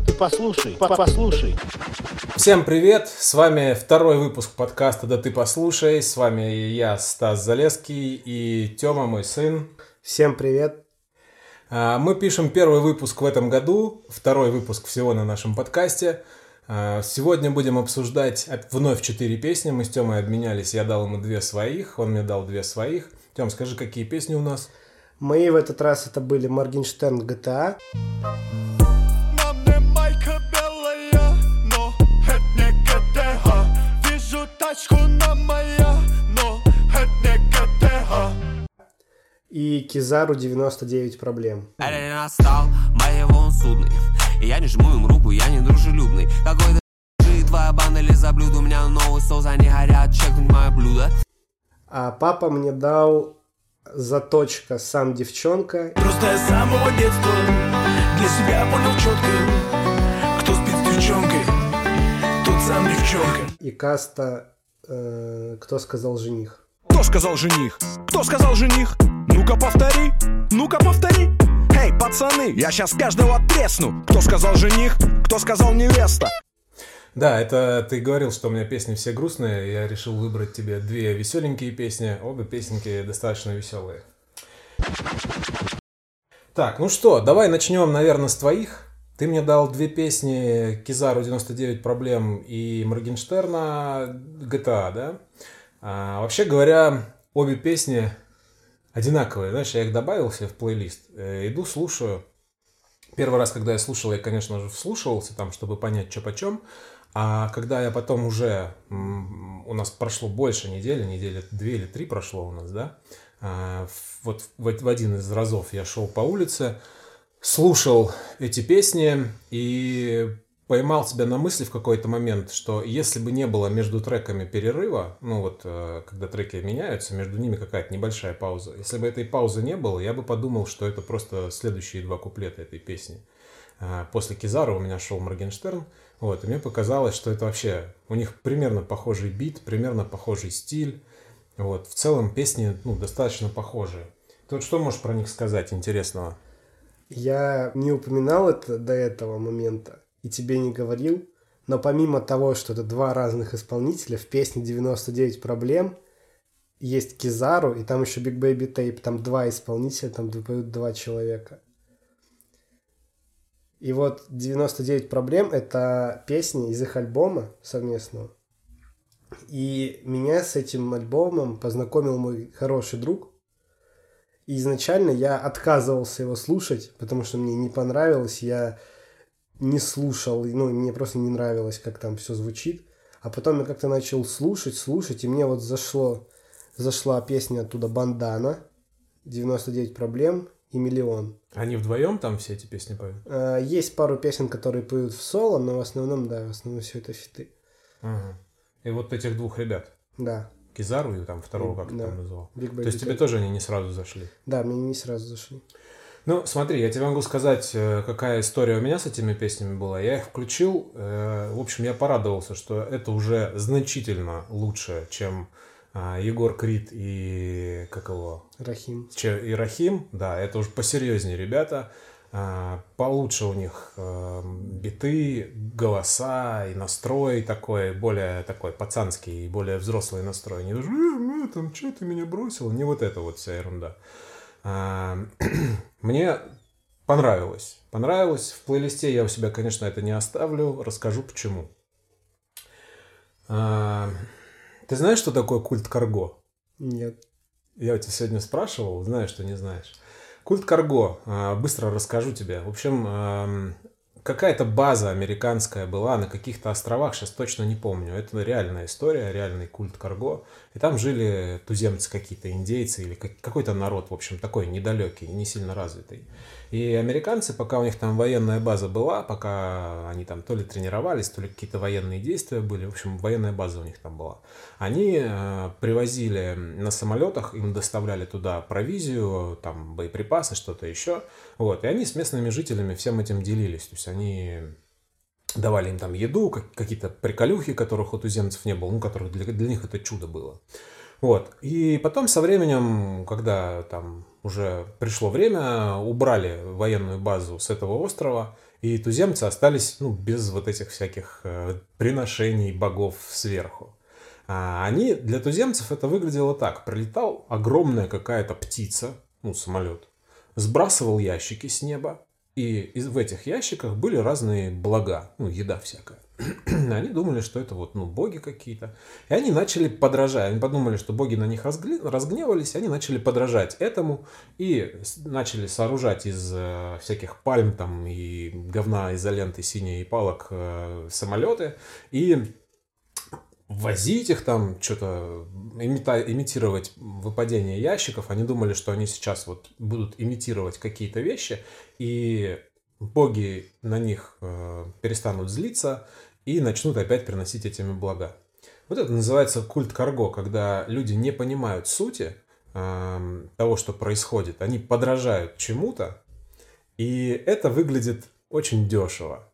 Да ты послушай, послушай. Всем привет, с вами второй выпуск подкаста «Да ты послушай», с вами я, Стас Залеский и Тёма, мой сын. Всем привет. А, мы пишем первый выпуск в этом году, второй выпуск всего на нашем подкасте. А, сегодня будем обсуждать вновь четыре песни. Мы с Тёмой обменялись, я дал ему две своих, он мне дал две своих. Тём, скажи, какие песни у нас? Мои в этот раз это были Моргенштерн GTA. И Кизару 99 проблем. Настал, моего он судный. Я не жму им руку, я не дружелюбный. Какой-то твоя банда или за блюдо, у меня новый соус, они горят, чекнуть мое блюдо. А папа мне дал заточка сам девчонка. Просто я с самого детства для себя понял четко, кто спит с девчонкой, тот сам девчонка. И каста э, «Кто сказал жених». Кто сказал жених? Кто сказал жених? Ну-ка повтори, ну-ка повтори. Эй, пацаны, я сейчас каждого тресну. Кто сказал жених, кто сказал невеста. Да, это ты говорил, что у меня песни все грустные. Я решил выбрать тебе две веселенькие песни. Обе песенки достаточно веселые. Так, ну что, давай начнем, наверное, с твоих. Ты мне дал две песни Кизару 99 проблем и Моргенштерна GTA, да? А, вообще говоря, обе песни одинаковые. Знаешь, я их добавил себе в плейлист. Э, иду, слушаю. Первый раз, когда я слушал, я, конечно же, вслушивался там, чтобы понять, что почем. А когда я потом уже, у нас прошло больше недели, недели две или три прошло у нас, да, а, вот в один из разов я шел по улице, слушал эти песни и поймал себя на мысли в какой-то момент, что если бы не было между треками перерыва, ну вот, э, когда треки меняются, между ними какая-то небольшая пауза, если бы этой паузы не было, я бы подумал, что это просто следующие два куплета этой песни. А, после Кизара у меня шел Моргенштерн, вот, и мне показалось, что это вообще, у них примерно похожий бит, примерно похожий стиль, вот, в целом песни, ну, достаточно похожие. Ты вот что можешь про них сказать интересного? Я не упоминал это до этого момента, и тебе не говорил, но помимо того, что это два разных исполнителя, в песне 99 проблем есть Кизару, и там еще Big Baby Tape, там два исполнителя, там поют два человека. И вот 99 проблем — это песни из их альбома совместного. И меня с этим альбомом познакомил мой хороший друг. И изначально я отказывался его слушать, потому что мне не понравилось. Я не слушал, ну, мне просто не нравилось, как там все звучит. А потом я как-то начал слушать, слушать, и мне вот зашло, зашла песня оттуда «Бандана», «99 проблем» и «Миллион». Они вдвоем там все эти песни поют? А, есть пару песен, которые поют в соло, но в основном, да, в основном все это фиты. Ага. И вот этих двух ребят? Да. Кизару и там второго, как да. ты там назвал? Big То есть тебе тоже они не сразу зашли? Да, мне не сразу зашли. Ну, смотри, я тебе могу сказать, э, какая история у меня с этими песнями была. Я их включил, э, в общем, я порадовался, что это уже значительно лучше, чем а, Егор Крид и как его? Рахим. И Рахим, да, это уже посерьезнее ребята. А, получше у них э, биты, голоса и настрой такой, более такой пацанский, более взрослый настрой. Не э, там, что ты меня бросил? Не вот это вот вся ерунда. А, мне понравилось. Понравилось. В плейлисте я у себя, конечно, это не оставлю. Расскажу почему. А, ты знаешь, что такое культ Карго? Нет. Я у тебя сегодня спрашивал, знаешь, что не знаешь. Культ Карго. А, быстро расскажу тебе. В общем, какая-то база американская была на каких-то островах, сейчас точно не помню. Это реальная история, реальный культ Карго. И там жили туземцы какие-то, индейцы или какой-то народ, в общем, такой недалекий, не сильно развитый. И американцы, пока у них там военная база была, пока они там то ли тренировались, то ли какие-то военные действия были, в общем, военная база у них там была, они э, привозили на самолетах, им доставляли туда провизию, там боеприпасы, что-то еще, вот, и они с местными жителями всем этим делились, то есть они давали им там еду, какие-то приколюхи, которых у туземцев не было, ну, которых для, для них это чудо было. Вот. И потом со временем, когда там уже пришло время, убрали военную базу с этого острова, И туземцы остались ну, без вот этих всяких э, приношений богов сверху. А они, для туземцев это выглядело так. Прилетал огромная какая-то птица, ну, самолет, сбрасывал ящики с неба, и в этих ящиках были разные блага, ну, еда всякая. они думали, что это вот, ну, боги какие-то. И они начали подражать. Они подумали, что боги на них разгневались, они начали подражать этому и начали сооружать из э, всяких пальм там и говна, изоленты синей и палок э, самолеты. И возить их там, что-то имитировать выпадение ящиков. Они думали, что они сейчас вот будут имитировать какие-то вещи, и боги на них э, перестанут злиться и начнут опять приносить этими блага. Вот это называется культ карго, когда люди не понимают сути э, того, что происходит, они подражают чему-то, и это выглядит очень дешево.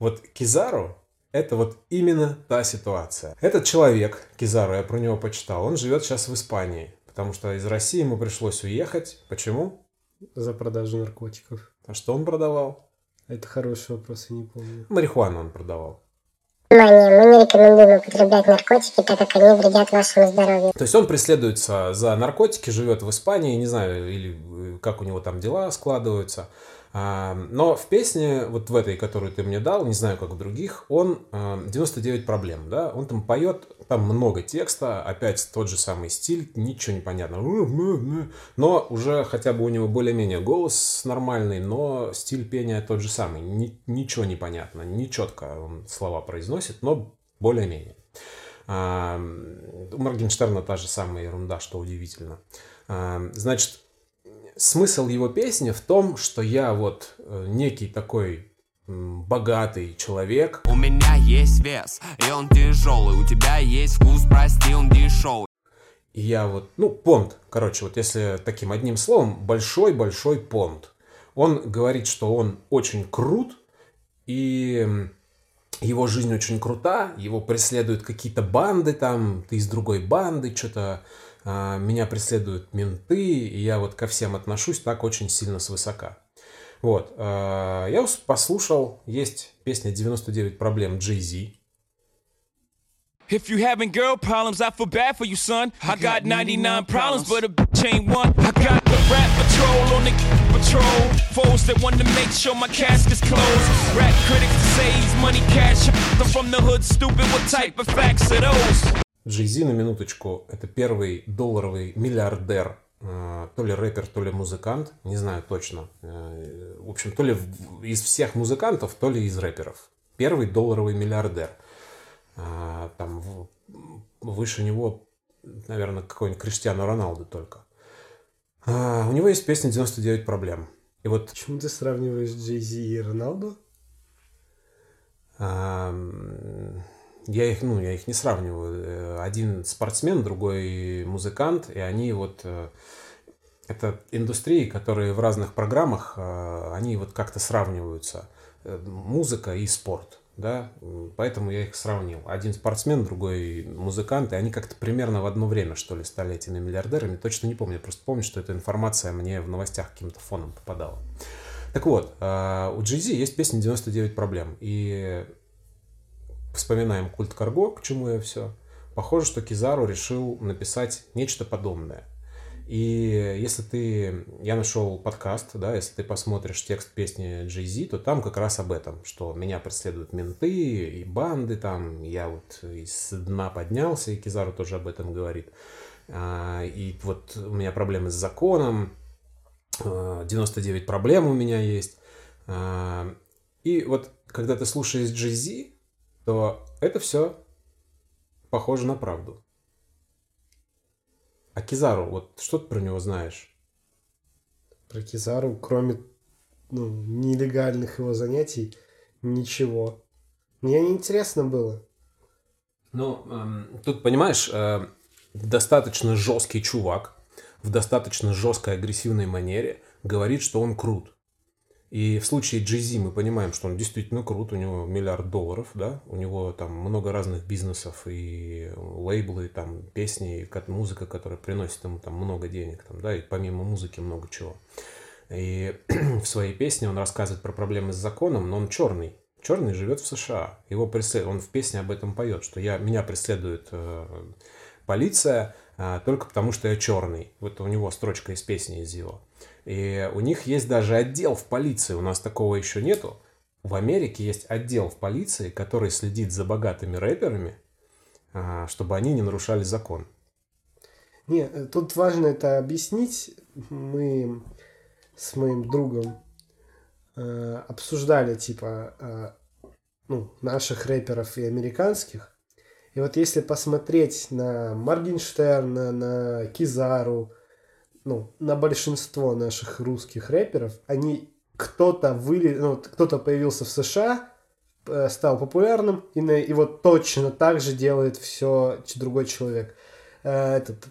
Вот Кизару это вот именно та ситуация. Этот человек, Кизару, я про него почитал, он живет сейчас в Испании, потому что из России ему пришлось уехать. Почему? За продажу наркотиков. А что он продавал? Это хороший вопрос, я не помню. Марихуану он продавал. Внимание, мы не рекомендуем употреблять наркотики, так как они вредят вашему здоровью. То есть он преследуется за наркотики, живет в Испании, не знаю, или э, как у него там дела складываются. Но в песне, вот в этой, которую ты мне дал, не знаю, как в других, он 99 а, проблем, да, он там поет, там много текста, опять тот же самый стиль, ничего не понятно, но уже хотя бы у него более-менее голос нормальный, но стиль пения тот же самый, ничего не понятно, не четко он слова произносит, но более-менее. У Моргенштерна та же самая ерунда, что удивительно. Значит, смысл его песни в том, что я вот э, некий такой богатый человек. У меня есть вес, и он тяжелый. У тебя есть вкус, прости, он дешевый. И я вот, ну, понт, короче, вот если таким одним словом, большой-большой понт. Он говорит, что он очень крут, и его жизнь очень крута, его преследуют какие-то банды там, ты из другой банды, что-то меня преследуют менты, и я вот ко всем отношусь так очень сильно свысока. Вот, а, я послушал, есть песня «99 проблем» Jay-Z, If you having girl problems, I feel bad for you, son. I got 99 problems, but a bitch ain't one. I got the rap patrol on the patrol. Foes that want to make sure my casket's closed. Rap critics say he's money cash. I'm from the hood, stupid. What type of facts are those? Jay-Z, на минуточку, это первый долларовый миллиардер, э, то ли рэпер, то ли музыкант, не знаю точно. Э, в общем, то ли из всех музыкантов, то ли из рэперов. Первый долларовый миллиардер. Э, там выше него, наверное, какой-нибудь Криштиану Роналду только. У него есть песня «99 проблем». И вот... Почему ты сравниваешь Jay-Z и Роналду? Я их, ну, я их не сравниваю. Э, один спортсмен, другой музыкант, и они вот... Э, это индустрии, которые в разных программах, э, они вот как-то сравниваются. Музыка и спорт, да, поэтому я их сравнил. Один спортсмен, другой музыкант, и они как-то примерно в одно время, что ли, стали этими миллиардерами. Точно не помню, просто помню, что эта информация мне в новостях каким-то фоном попадала. Так вот, у Jay-Z есть песня «99 проблем», и вспоминаем культ Карго, к чему я все. Похоже, что Кизару решил написать нечто подобное. И если ты... Я нашел подкаст, да, если ты посмотришь текст песни Jay-Z, то там как раз об этом, что меня преследуют менты и банды там, я вот из дна поднялся, и Кизару тоже об этом говорит. А, и вот у меня проблемы с законом, 99 а, проблем у меня есть. А, и вот когда ты слушаешь Jay-Z, то это все похоже на правду. А Кизару, вот что ты про него знаешь? Про Кизару, кроме ну, нелегальных его занятий, ничего. Мне неинтересно было. Ну, эм, тут, понимаешь, э, достаточно жесткий чувак в достаточно жесткой агрессивной манере говорит, что он крут. И в случае Jay-Z мы понимаем, что он действительно крут, у него миллиард долларов, да, у него там много разных бизнесов и лейблы, там песни, музыка, которая приносит ему там много денег, там, да, и помимо музыки много чего. И в своей песне он рассказывает про проблемы с законом, но он черный. Черный живет в США. Его преслед... Он в песне об этом поет, что я... меня преследует э, полиция э, только потому, что я черный. Вот у него строчка из песни из его. И у них есть даже отдел в полиции. У нас такого еще нету. В Америке есть отдел в полиции, который следит за богатыми рэперами, э, чтобы они не нарушали закон. Не, э, тут важно это объяснить. Мы с моим другом э, обсуждали, типа, э, ну, наших рэперов и американских. И вот если посмотреть на Моргенштерна, на Кизару, ну, на большинство наших русских рэперов, они кто-то выли, ну, кто-то появился в США, э, стал популярным, и, на, и вот точно так же делает все другой человек. Э, этот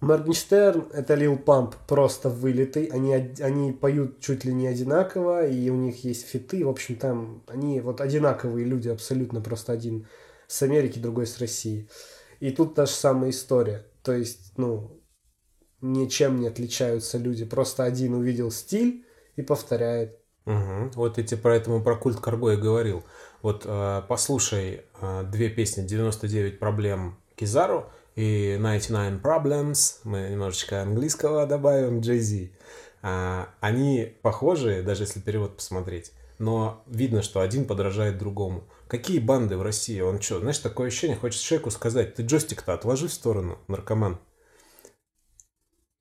Моргенштерн это Лил Памп просто вылитый. Они, они поют чуть ли не одинаково, и у них есть фиты. В общем, там они вот одинаковые люди, абсолютно просто один с Америки, другой с России. И тут та же самая история. То есть, ну, ничем не отличаются люди. Просто один увидел стиль и повторяет. Угу. Вот эти про этому про культ Карго я говорил. Вот э, послушай э, две песни «99 проблем» Кизару и 99 Problems, мы немножечко английского добавим, Jay-Z. А, они похожи, даже если перевод посмотреть, но видно, что один подражает другому. Какие банды в России? Он что, знаешь, такое ощущение, хочет человеку сказать, ты джойстик-то отложи в сторону, наркоман.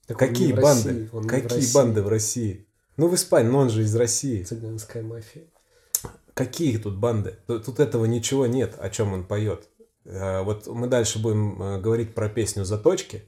Так Какие банды? России, Какие банды в России? Ну, в Испании, но он же из России. Цыганская мафия. Какие тут банды? Тут этого ничего нет, о чем он поет. Э, Вот мы дальше будем э, говорить про песню «Заточки».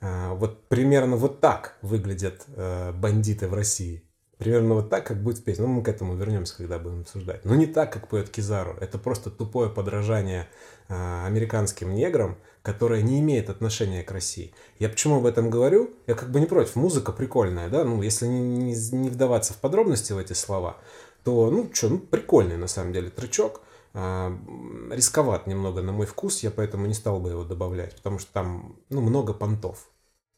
Э, Вот примерно вот так выглядят бандиты в России. Примерно вот так, как будет в песне. Ну, мы к этому вернемся, когда будем обсуждать. Но не так, как поет Кизару. Это просто тупое подражание американским неграм, которое не имеет отношения к России. Я почему об этом говорю? Я как бы не против. Музыка прикольная, да? Ну, если не, не- не вдаваться в подробности в эти слова, то, ну, что, ну, прикольный на самом деле тречок. А, рисковат немного на мой вкус, я поэтому не стал бы его добавлять, потому что там, ну, много понтов.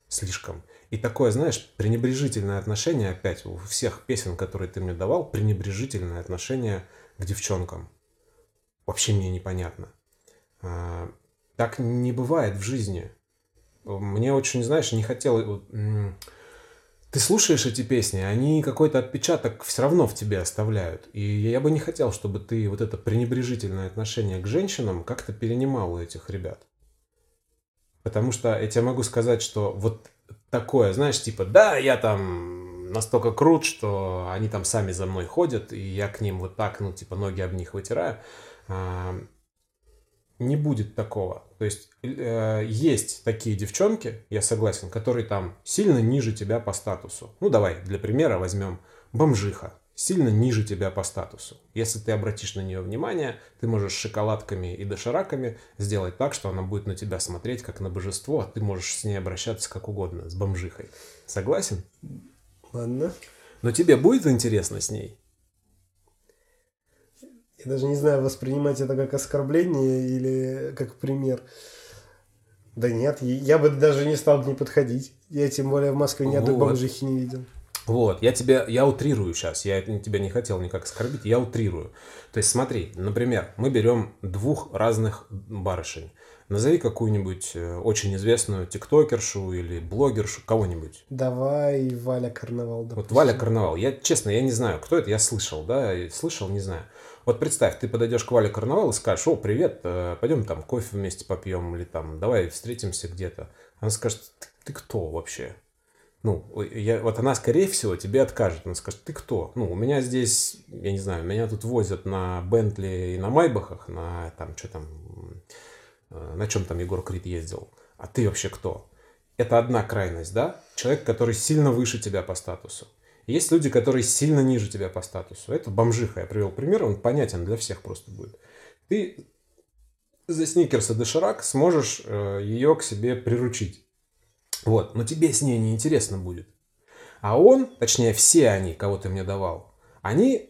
Слишком. И такое, знаешь, пренебрежительное отношение, опять, у всех песен, которые ты мне давал, пренебрежительное отношение к девчонкам. Вообще мне непонятно. А, Так не бывает в жизни. Мне очень, знаешь, не хотел... м, Ты слушаешь эти песни, они какой-то отпечаток все равно в тебе оставляют. И я бы не хотел, чтобы ты вот это пренебрежительное отношение к женщинам как-то перенимал у этих ребят. Потому что я тебе могу сказать, что вот такое, знаешь, типа, да, я там настолько крут, что они там сами за мной ходят, и я к ним вот так, ну, типа, ноги об них вытираю. Не будет такого. То есть э, есть такие девчонки, я согласен, которые там сильно ниже тебя по статусу. Ну, давай, для примера возьмем бомжиха. Сильно ниже тебя по статусу. Если ты обратишь на нее внимание, ты можешь шоколадками и дошираками сделать так, что она будет на тебя смотреть как на божество, а ты можешь с ней обращаться как угодно, с бомжихой. Согласен? Ладно. Но тебе будет интересно с ней? Я даже не знаю, воспринимать это как оскорбление или как пример. Да нет, я бы даже не стал к ней подходить. Я тем более в Москве ни одной Вот. бомжихи не видел. Вот, я тебя, я утрирую сейчас, я тебя не хотел никак оскорбить, я утрирую. То есть смотри, например, мы берем двух разных барышень. Назови какую-нибудь э, очень известную тиктокершу или блогершу, кого-нибудь. Давай Валя Карнавал. Вот допустим. Валя Карнавал. Я, честно, я не знаю, кто это, я слышал, да, слышал, не знаю. Вот представь, ты подойдешь к Вале Карнавал и скажешь, о, привет, э, пойдем там кофе вместе попьем, или там, давай встретимся где-то. Она скажет, ты, ты кто вообще? Ну, я, вот она, скорее всего, тебе откажет. Она скажет, ты кто? Ну, у меня здесь, я не знаю, меня тут возят на Бентли и на Майбахах, на там, что там, э, на чем там Егор Крид ездил. А ты вообще кто? Это одна крайность, да? Человек, который сильно выше тебя по статусу. Есть люди, которые сильно ниже тебя по статусу. Это бомжиха. Я привел пример, он понятен для всех просто будет. Ты за сникерс и доширак сможешь э, ее к себе приручить. Вот, но тебе с ней не интересно будет. А он, точнее все они, кого ты мне давал, они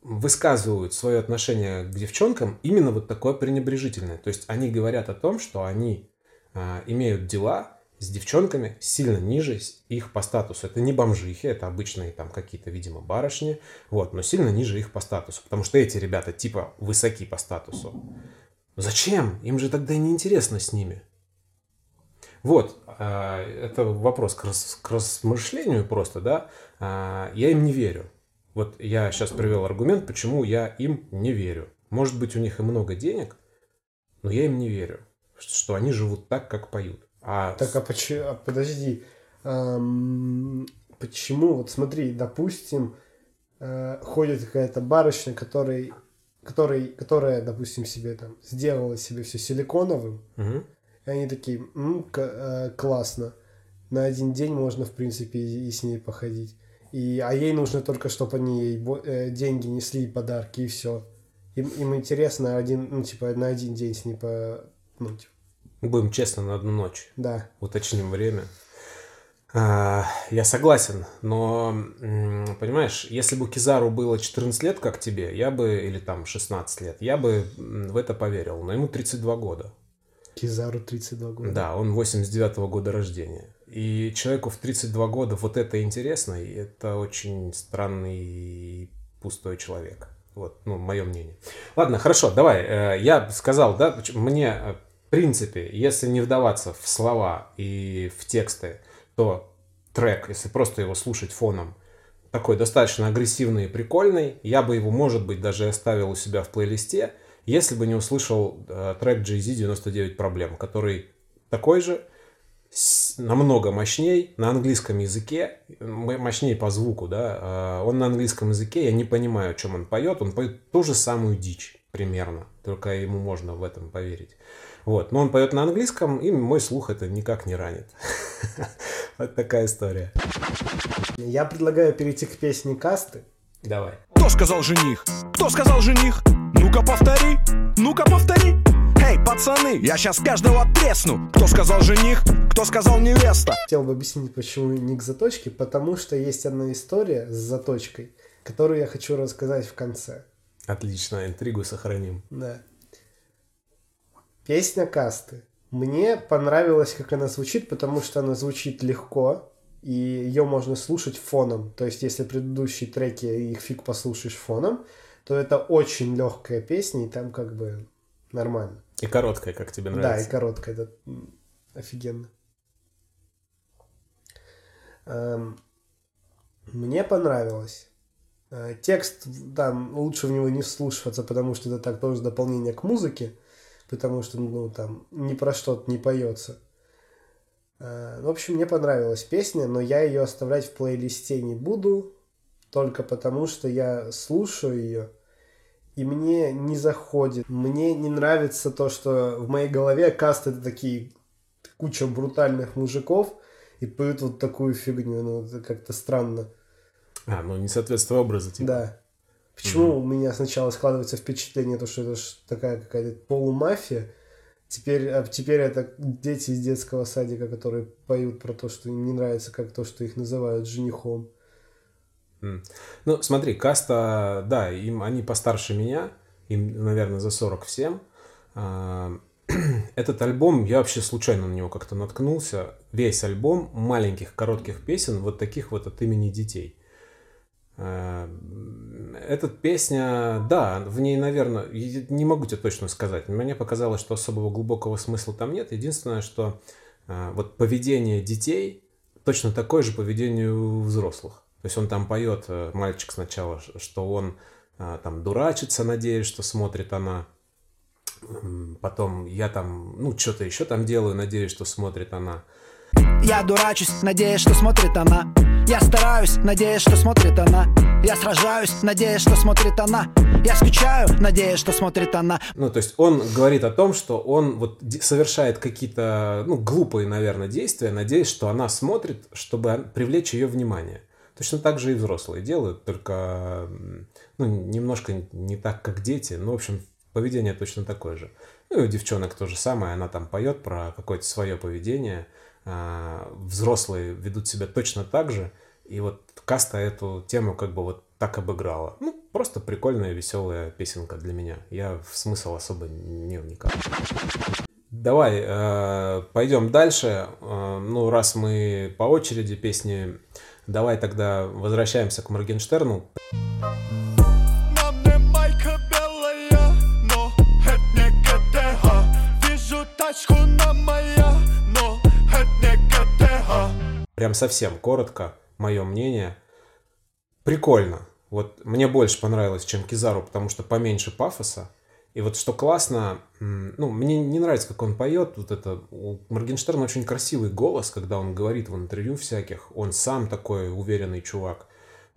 высказывают свое отношение к девчонкам именно вот такое пренебрежительное. То есть они говорят о том, что они а, имеют дела с девчонками сильно ниже их по статусу. Это не бомжихи, это обычные там какие-то, видимо, барышни, вот, но сильно ниже их по статусу, потому что эти ребята типа высоки по статусу. Зачем? Им же тогда и неинтересно с ними. Вот, а, это вопрос к, к размышлению просто, да. А, я им не верю. Вот я сейчас привел аргумент, почему я им не верю. Может быть, у них и много денег, но я им не верю, что они живут так, как поют. А Так, а почему... А, подожди. Почему? Вот смотри, допустим, э, ходит какая-то барышня, который, который, которая, допустим, себе там сделала себе все силиконовым, Мгм. и они такие, «М, э, классно. На один день можно, в принципе, и, и с ней походить. И, а ей нужно только, чтобы они ей э, деньги несли, подарки, и все. Им, им интересно один, ну, типа, на один день с ней по... Ну, типа, Будем честно, на одну ночь. да. уточним время. А, Я согласен, но, понимаешь, если бы Кизару было 14 лет, как тебе, я бы, или там 16 лет, я бы в это поверил, но ему 32 года. Кизару 32 года. Да, он 89 года рождения. И человеку в 32 года вот это интересно, и это очень странный и пустой человек. Вот, ну, мое мнение. Ладно, хорошо, давай. э, Я сказал, да, мне, э, принципе, если не вдаваться в слова и в тексты, то трек, если просто его слушать фоном, такой достаточно агрессивный и прикольный. Я бы его, может быть, даже оставил у себя в плейлисте, если бы не услышал э, трек Jay-Z 99 проблем, который такой же, с- намного мощней на английском языке, м- мощнее по звуку, да, э, он на английском языке, я не понимаю, о чем он поет, он поет ту же самую дичь примерно, только ему можно в этом поверить. Вот, но он поет на английском, и мой слух это никак не ранит. Вот такая история. Я предлагаю перейти к песне касты. Давай. Кто сказал жених? Кто сказал жених? Ну-ка повтори, ну-ка повтори. Эй, пацаны, я сейчас каждого тресну. Кто сказал жених? Кто сказал невеста? Хотел бы объяснить, почему не к заточке, потому что есть одна история с заточкой, которую я хочу рассказать в конце. Отлично, интригу сохраним. Да. Песня касты. Мне понравилось, как она звучит, потому что она звучит легко, и ее можно слушать фоном. То есть, если предыдущие треки их фиг послушаешь фоном, то это очень легкая песня, и там как бы нормально. И короткая, как тебе Да, и нравится. короткая, это офигенно. Эм, Мне понравилось. Э, Текст, там, лучше в него не вслушиваться, потому что это так тоже дополнение к музыке, потому что, ну, там, ни про что не поется. Э, В общем, мне понравилась песня, но я ее оставлять в плейлисте не буду, только потому что я слушаю ее, и мне не заходит. Мне не нравится то, что в моей голове каст это такие куча брутальных мужиков и поют вот такую фигню. Ну, это как-то странно. А, ну не соответствие образа, типа. Да. Почему у меня сначала складывается впечатление, то, что это такая какая-то полумафия, теперь, а теперь это дети из детского садика, которые поют про то, что им не нравится, как то, что их называют женихом. М. Ну, смотри, каста, да, им, они постарше меня, им, наверное, за 40 всем. А, Этот альбом, я вообще случайно на него как-то наткнулся. Весь альбом маленьких, коротких песен, вот таких вот от имени детей. А, Эта песня, да, в ней, наверное, не могу тебе точно сказать. Мне показалось, что особого глубокого смысла там нет. Единственное, что а, вот поведение детей точно такое же поведение у взрослых. То есть он там поет, э, мальчик сначала, что он а, там дурачится, надеясь, что смотрит она. Потом я там, ну, что-то еще там делаю, надеюсь, что смотрит она. Я дурачусь, надеясь, что смотрит она Я стараюсь, надеясь, что смотрит она Я сражаюсь, надеясь, что смотрит она Я скучаю, надеясь, что смотрит она Ну, то есть он говорит о том, что он вот совершает какие-то, ну, глупые, наверное, действия, надеясь, что она смотрит, чтобы привлечь ее внимание. Точно так же и взрослые делают, только, ну, немножко не так, как дети. Ну, в общем, поведение точно такое же. Ну, и у девчонок то же самое, она там поет про какое-то свое поведение. А, Взрослые ведут себя точно так же. И вот каста эту тему как бы вот так обыграла. Ну, просто прикольная, веселая песенка для меня. Я в смысл особо не вникал. Давай, э, пойдем дальше. Э, ну, раз мы по очереди песни, давай тогда возвращаемся к Моргенштерну. Совсем коротко, мое мнение. Прикольно. Вот мне больше понравилось, чем Кизару, потому что поменьше пафоса. И вот что классно, ну, мне не нравится, как он поет. Вот это, у Моргенштерна очень красивый голос, когда он говорит в интервью всяких. Он сам такой уверенный чувак.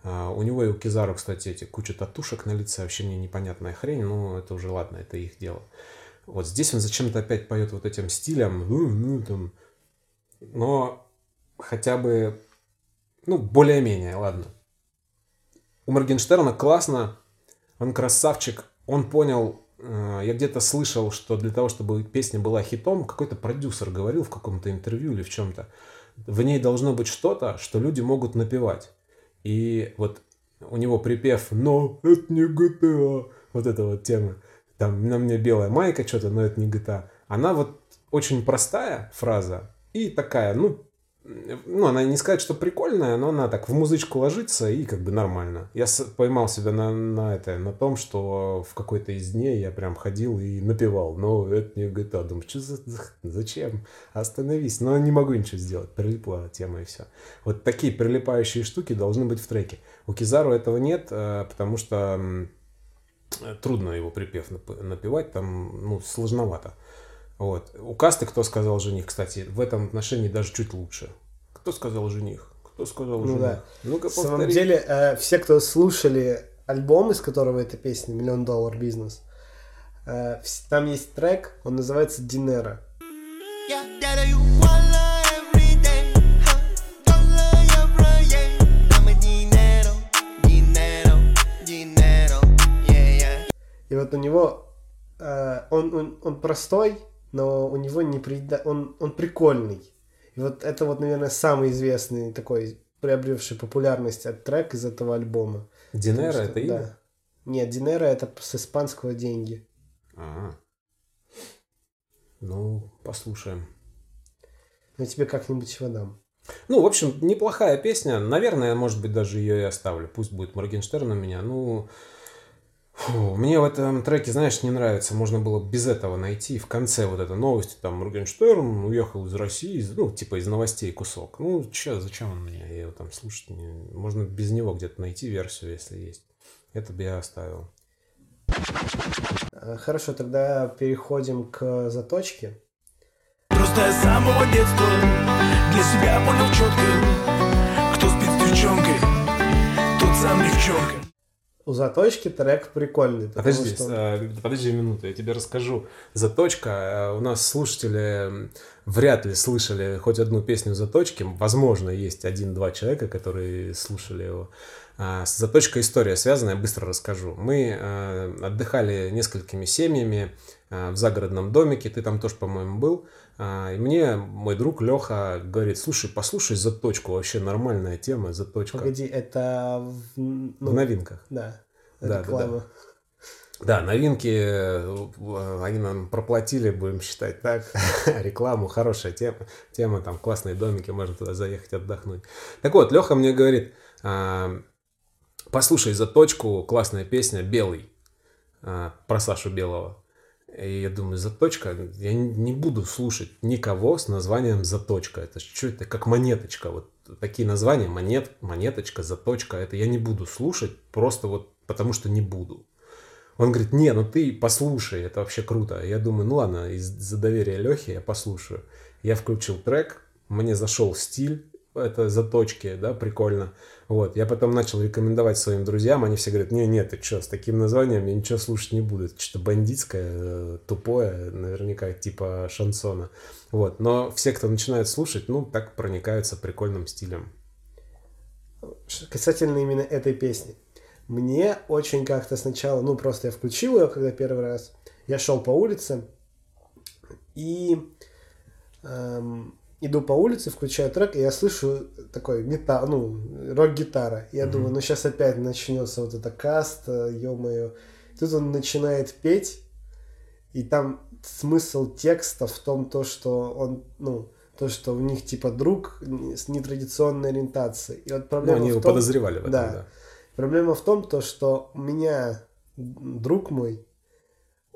А, у него и у Кизару, кстати, эти куча татушек на лице, вообще мне непонятная хрень, но это уже ладно, это их дело. Вот здесь он зачем-то опять поет вот этим стилем, ну, ну, там. но хотя бы, ну, более-менее, ладно. У Моргенштерна классно, он красавчик, он понял, э, я где-то слышал, что для того, чтобы песня была хитом, какой-то продюсер говорил в каком-то интервью или в чем-то, в ней должно быть что-то, что люди могут напевать. И вот у него припев «Но это не GTA», вот эта вот тема, там на мне белая майка что-то, но это не GTA. Она вот очень простая фраза и такая, ну, ну, она не сказать, что прикольная, но она так в музычку ложится и как бы нормально. Я поймал себя на, на это, на том, что в какой-то из дней я прям ходил и напевал. Но это не GTA. Думаю, что за, за- зачем? Остановись. Но не могу ничего сделать. Прилипла тема и все. Вот такие прилипающие штуки должны быть в треке. У Кизару этого нет, э, потому что трудно его припев нап- напевать, там, ну, сложновато. Вот. У Касты «Кто сказал жених», кстати, в этом отношении даже чуть лучше. Кто сказал жених? Кто сказал Ну жених? да. Ну-ка, На самом деле, э, все, кто слушали альбом, из которого эта песня «Миллион доллар бизнес», э, там есть трек, он называется «Динера». Yeah. И вот у него, э, он, он, он простой, но у него не прида... он, он прикольный. И вот это вот, наверное, самый известный такой приобретший популярность от трек из этого альбома. Динера что- это имя? Да. Нет, Динера это с испанского деньги. Ага. Ну, послушаем. Я тебе как-нибудь его дам. Ну, в общем, неплохая песня. Наверное, может быть, даже ее и оставлю. Пусть будет Моргенштерн у меня. Ну, фу, мне в этом треке, знаешь, не нравится. Можно было без этого найти. В конце вот эта новость, там, Моргенштерн уехал из России, ну, типа из новостей кусок. Ну, че, зачем он мне? Я его там слушать не... Можно без него где-то найти версию, если есть. Это бы я оставил. Э, Хорошо, тогда переходим к заточке. Просто я с самого детства для себя понял четко У заточки трек прикольный. Подожди, что- э, подожди минуту, я тебе расскажу. Заточка. э, У нас слушатели вряд ли слышали хоть одну песню Заточки. Возможно, есть один-два человека, которые слушали его. А, С Заточкой история связана, я быстро расскажу. Мы э, отдыхали несколькими семьями э, в загородном домике, ты там тоже, по-моему, был. А, И мне мой друг Леха говорит, слушай, послушай Заточку, вообще нормальная тема, Заточка. Погоди, это в, ну, В новинках. да, Да, да, реклама. Да, новинки э, они нам проплатили, будем считать так. Рекламу, хорошая тема. Тема, там классные домики, можно туда заехать отдохнуть. Так вот, Леха мне говорит, а, послушай заточку, классная песня «Белый» а, про Сашу Белого. И я думаю, заточка, я не- буду слушать никого с названием заточка. Это что это, как монеточка. Вот такие названия, монет, монеточка, заточка, это я не буду слушать, просто вот потому что не буду. Он говорит, не, ну ты послушай, это вообще круто. Я думаю, ну ладно, из-за доверия Лехи я послушаю. Я включил трек, мне зашел стиль, это заточки, да, прикольно. Вот, я потом начал рекомендовать своим друзьям, они все говорят, не, нет, ты что, с таким названием я ничего слушать не буду. Это что-то бандитское, э, тупое, наверняка типа шансона. Вот, но все, кто начинает слушать, ну, так проникаются прикольным стилем. Касательно именно этой песни. Мне очень как-то сначала, ну просто я включил ее, когда первый раз, я шел по улице и эм, иду по улице, включаю трек, и я слышу такой гитар, ну, рок-гитара. Я думаю, ну сейчас опять начнется вот эта каста, ё-моё. Тут он начинает петь, и там смысл текста в том, то, что он, ну, то, что у них типа друг с нетрадиционной ориентацией. И вот Ну, проблема они в его том, подозревали в этом, да. да. Проблема в том, то, что у меня друг мой,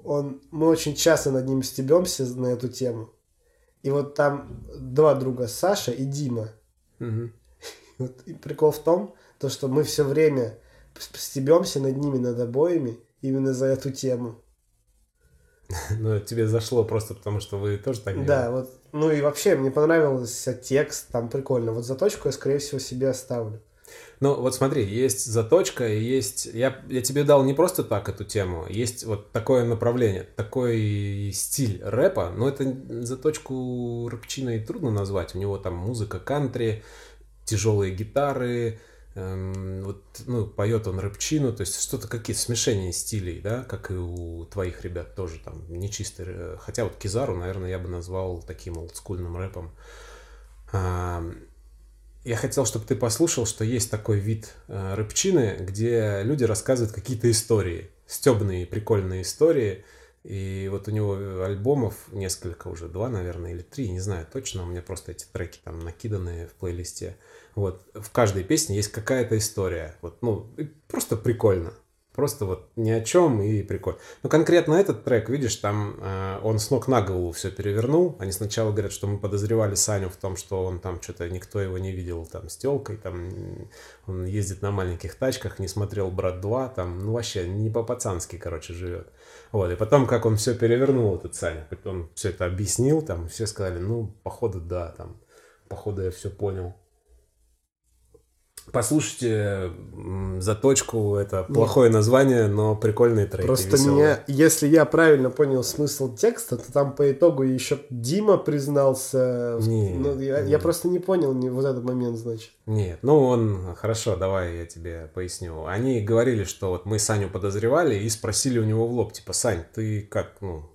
он, мы очень часто над ним стебемся на эту тему. И вот там два друга, Саша и Дима. Мгм. Вот и прикол в том, то, что мы все время стебемся над ними, над обоими, именно за эту тему. Ну, тебе зашло просто потому, что вы тоже так Да, вот. Ну и вообще, мне понравился текст, там прикольно. Вот заточку я, скорее всего, себе оставлю. Ну, вот смотри, есть заточка, и есть... Я, я тебе дал не просто так эту тему, есть вот такое направление, такой стиль рэпа, но это заточку рэпчиной трудно назвать. У него там музыка кантри, тяжелые гитары, эм, вот, ну, поет он рэпчину, то есть что-то, какие-то смешения стилей, да, как и у твоих ребят тоже там, нечистый, р- хотя вот Кизару, наверное, я бы назвал таким олдскульным рэпом. Я хотел, чтобы ты послушал, что есть такой вид э, рэпчины, где люди рассказывают какие-то истории, стебные, прикольные истории. И вот у него альбомов несколько уже, два, наверное, или три, не знаю точно, у меня просто эти треки там накиданы в плейлисте. Вот, в каждой песне есть какая-то история. Вот, ну, просто прикольно. Просто вот ни о чем и прикольно. Но конкретно этот трек, видишь, там э, он с ног на голову все перевернул. Они сначала говорят, что мы подозревали Саню в том, что он там что-то, никто его не видел там с телкой, там он ездит на маленьких тачках, не смотрел «Брат 2», там, ну вообще не по-пацански, короче, живет. Вот, и потом, как он все перевернул, этот Саня, он все это объяснил, там, все сказали, ну, походу, да, там, походу, я все понял. Послушайте заточку, это плохое название, но прикольные треки. Просто веселые. меня, если я правильно понял смысл текста, то там по итогу еще Дима признался. Не, ну, я, не. я просто не понял не, вот этот момент, значит. Нет, ну он, хорошо, давай я тебе поясню. Они говорили, что вот мы Саню подозревали и спросили у него в лоб, типа, Сань, ты как, ну,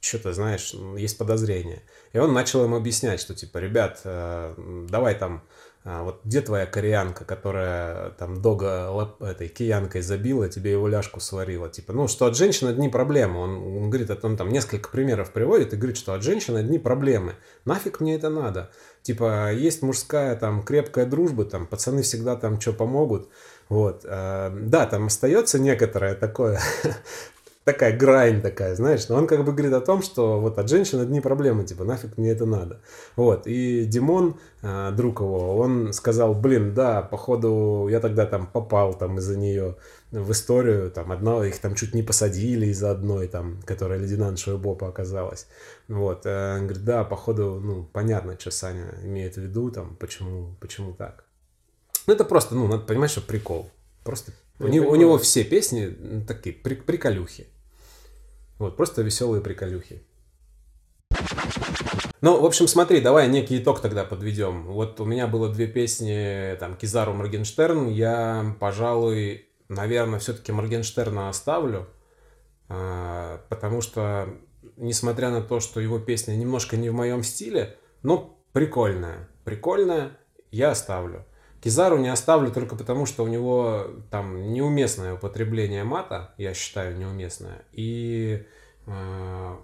что-то знаешь, есть подозрение. И он начал им объяснять, что типа, ребят, э, давай там, вот где твоя кореянка, которая там дога лап- этой киянкой забила, тебе его ляжку сварила, типа, ну, что от женщин одни проблемы. Он, он говорит, он там несколько примеров приводит и говорит, что от женщин одни проблемы. Нафиг мне это надо? Типа, есть мужская там крепкая дружба, там пацаны всегда там что помогут. Вот. э, Да, там остается некоторое такое, такая грань такая, знаешь, но он как бы говорит о том, что вот от женщин одни проблемы, типа, нафиг мне это надо. Вот, и Димон, э, друг его, он сказал, блин, да, походу я тогда там попал там из-за нее в историю, там, одна, их там чуть не посадили из-за одной, там, которая лейтенантша Боба оказалась. Вот, э, он говорит, да, походу, ну, понятно, что Саня имеет в виду, там, почему, почему так. Ну, это просто, ну, надо понимать, что прикол. Просто у, Я него, у него все песни такие при- приколюхи. Вот, просто веселые приколюхи. Ну, в общем, смотри, давай некий итог тогда подведем. Вот у меня было две песни, там, Кизару, Моргенштерн. Я, пожалуй, наверное, все-таки Моргенштерна оставлю, а, потому что, несмотря на то, что его песня немножко не в моем стиле, но прикольная. Прикольная, я оставлю. Кизару не оставлю только потому, что у него там неуместное употребление мата, я считаю, неуместное. И э,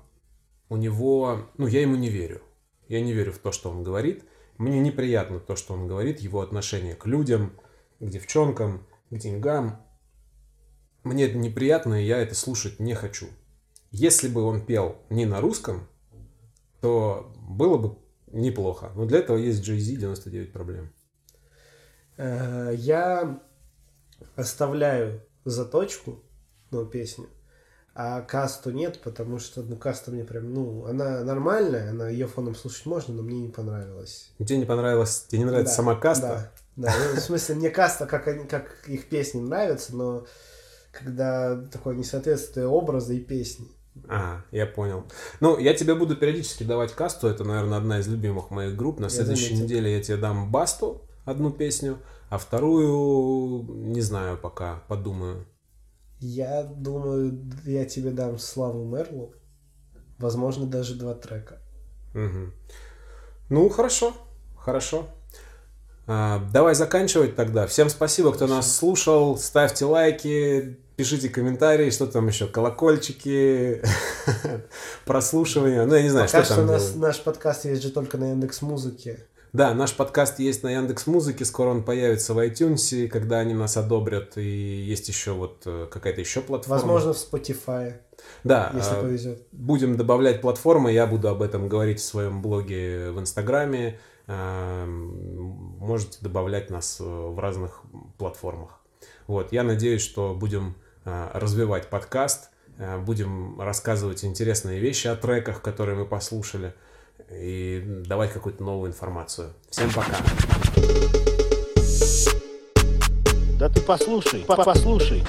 у него, ну, я ему не верю. Я не верю в то, что он говорит. Мне неприятно то, что он говорит, его отношение к людям, к девчонкам, к деньгам. Мне это неприятно, и я это слушать не хочу. Если бы он пел не на русском, то было бы неплохо. Но для этого есть Jay-Z 99 проблем. Э, Я оставляю заточку, ну, песню, а касту нет, потому что, ну, каста мне прям, ну, она нормальная, она ее фоном слушать можно, но мне не понравилась. Тебе не понравилось, тебе не нравится Да, сама каста? Да, да. Ну, в смысле, мне каста, как, они, как их песни нравятся, но когда такое несоответствие образа и песни. А, я понял. Ну, я тебе буду периодически давать касту. Это, наверное, одна из любимых моих групп. На следующей заметил. неделе я тебе дам Басту, одну песню, а вторую не знаю пока, подумаю. Я думаю, я тебе дам Славу Мерлу. Возможно, даже два трека. Мгм. Ну, хорошо, хорошо. А, давай заканчивать тогда. Всем спасибо, кто нас слушал. Ставьте лайки, Пишите комментарии, что там еще, колокольчики, прослушивания. Ну, я не знаю, Пока что что там. у нас, делать. наш подкаст есть же только на Яндекс Музыке. Да, наш подкаст есть на Яндекс Музыке, скоро он появится в iTunes, когда они нас одобрят, и есть еще вот э, какая-то еще платформа. Возможно, в Spotify, да, если а, повезет. будем добавлять платформы, я буду об этом говорить в своем блоге в Инстаграме. М, Можете добавлять нас э, в разных платформах. Вот, я надеюсь, что будем развивать подкаст, будем рассказывать интересные вещи о треках, которые мы послушали, и давать какую-то новую информацию. Всем пока! Да ты послушай, по- послушай.